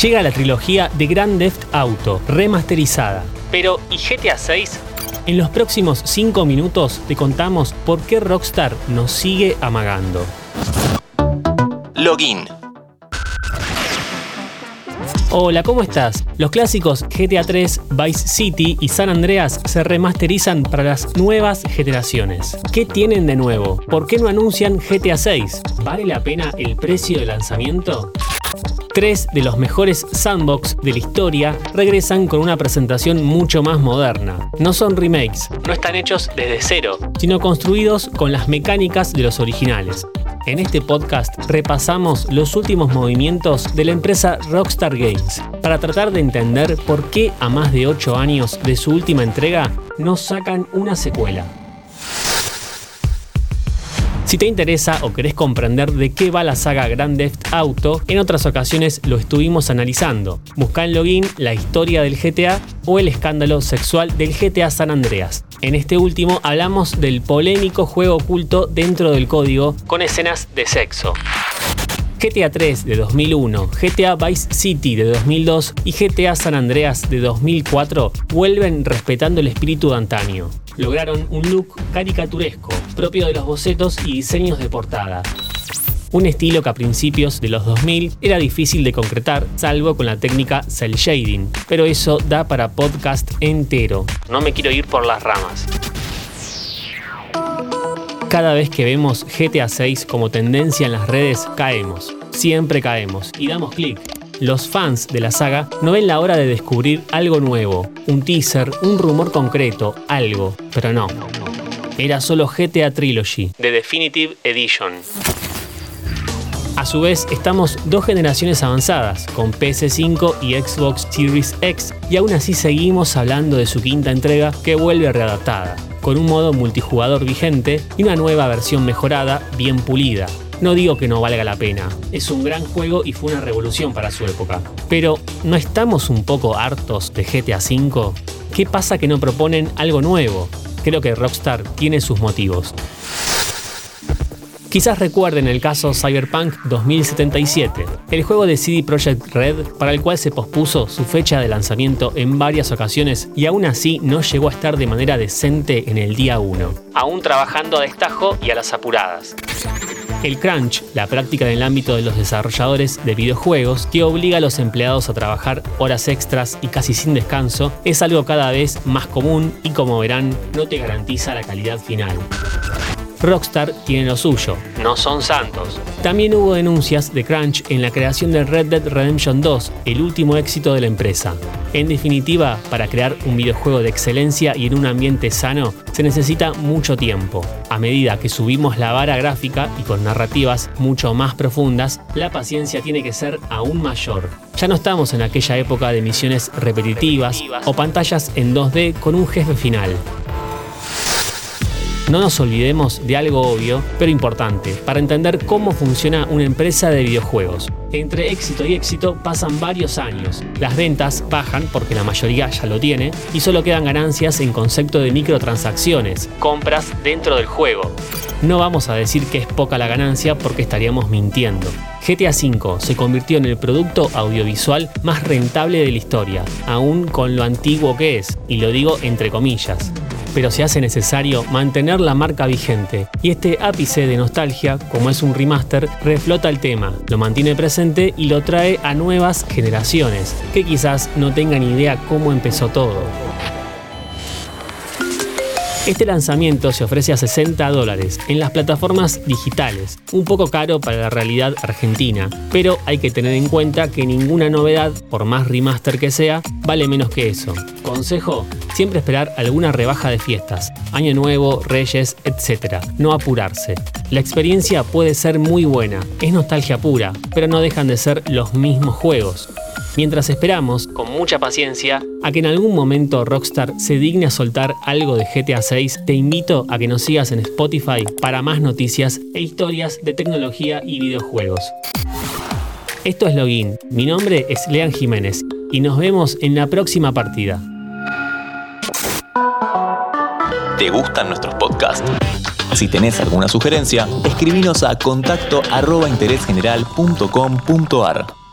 Llega la trilogía de Grand Theft Auto, remasterizada. Pero, ¿y GTA 6? En los próximos 5 minutos te contamos por qué Rockstar nos sigue amagando. Login. Hola, ¿cómo estás? Los clásicos GTA 3, Vice City y San Andreas se remasterizan para las nuevas generaciones. ¿Qué tienen de nuevo? ¿Por qué no anuncian GTA 6? ¿Vale la pena el precio de lanzamiento? Tres de los mejores sandbox de la historia regresan con una presentación mucho más moderna. No son remakes, no están hechos desde cero, sino construidos con las mecánicas de los originales. En este podcast repasamos los últimos movimientos de la empresa Rockstar Games para tratar de entender por qué a más de 8 años de su última entrega no sacan una secuela. Si te interesa o querés comprender de qué va la saga Grand Theft Auto, en otras ocasiones lo estuvimos analizando. Busca en login la historia del GTA o el escándalo sexual del GTA San Andreas. En este último hablamos del polémico juego oculto dentro del código con escenas de sexo. GTA 3 de 2001, GTA Vice City de 2002 y GTA San Andreas de 2004 vuelven respetando el espíritu de antaño. Lograron un look caricaturesco, propio de los bocetos y diseños de portada. Un estilo que a principios de los 2000 era difícil de concretar, salvo con la técnica cel shading, pero eso da para podcast entero. No me quiero ir por las ramas. Cada vez que vemos GTA 6 como tendencia en las redes, caemos. Siempre caemos y damos clic. Los fans de la saga no ven la hora de descubrir algo nuevo, un teaser, un rumor concreto, algo, pero no. Era solo GTA Trilogy, The Definitive Edition. A su vez, estamos dos generaciones avanzadas, con PS5 y Xbox Series X, y aún así seguimos hablando de su quinta entrega que vuelve readaptada con un modo multijugador vigente y una nueva versión mejorada, bien pulida. No digo que no valga la pena, es un gran juego y fue una revolución para su época. Pero, ¿no estamos un poco hartos de GTA V? ¿Qué pasa que no proponen algo nuevo? Creo que Rockstar tiene sus motivos. Quizás recuerden el caso Cyberpunk 2077, el juego de CD Projekt Red para el cual se pospuso su fecha de lanzamiento en varias ocasiones y aún así no llegó a estar de manera decente en el día 1, aún trabajando a destajo y a las apuradas. El crunch, la práctica en el ámbito de los desarrolladores de videojuegos que obliga a los empleados a trabajar horas extras y casi sin descanso, es algo cada vez más común y como verán, no te garantiza la calidad final. Rockstar tiene lo suyo, no son santos. También hubo denuncias de crunch en la creación de Red Dead Redemption 2, el último éxito de la empresa. En definitiva, para crear un videojuego de excelencia y en un ambiente sano, se necesita mucho tiempo. A medida que subimos la vara gráfica y con narrativas mucho más profundas, la paciencia tiene que ser aún mayor. Ya no estamos en aquella época de misiones repetitivas o pantallas en 2D con un jefe final. No nos olvidemos de algo obvio, pero importante, para entender cómo funciona una empresa de videojuegos. Entre éxito y éxito pasan varios años. Las ventas bajan porque la mayoría ya lo tiene y solo quedan ganancias en concepto de microtransacciones, compras dentro del juego. No vamos a decir que es poca la ganancia porque estaríamos mintiendo. GTA V se convirtió en el producto audiovisual más rentable de la historia, aún con lo antiguo que es, y lo digo entre comillas pero se hace necesario mantener la marca vigente. Y este ápice de nostalgia, como es un remaster, reflota el tema, lo mantiene presente y lo trae a nuevas generaciones, que quizás no tengan idea cómo empezó todo. Este lanzamiento se ofrece a 60 dólares en las plataformas digitales, un poco caro para la realidad argentina, pero hay que tener en cuenta que ninguna novedad, por más remaster que sea, vale menos que eso. Consejo, siempre esperar alguna rebaja de fiestas, año nuevo, reyes, etc. No apurarse. La experiencia puede ser muy buena, es nostalgia pura, pero no dejan de ser los mismos juegos mientras esperamos, con mucha paciencia, a que en algún momento Rockstar se digne a soltar algo de GTA 6, te invito a que nos sigas en Spotify para más noticias e historias de tecnología y videojuegos. Esto es Login, mi nombre es Lean Jiménez y nos vemos en la próxima partida. ¿Te gustan nuestros podcasts? Si tenés alguna sugerencia, escribinos a contacto arroba interésgeneral.com.ar.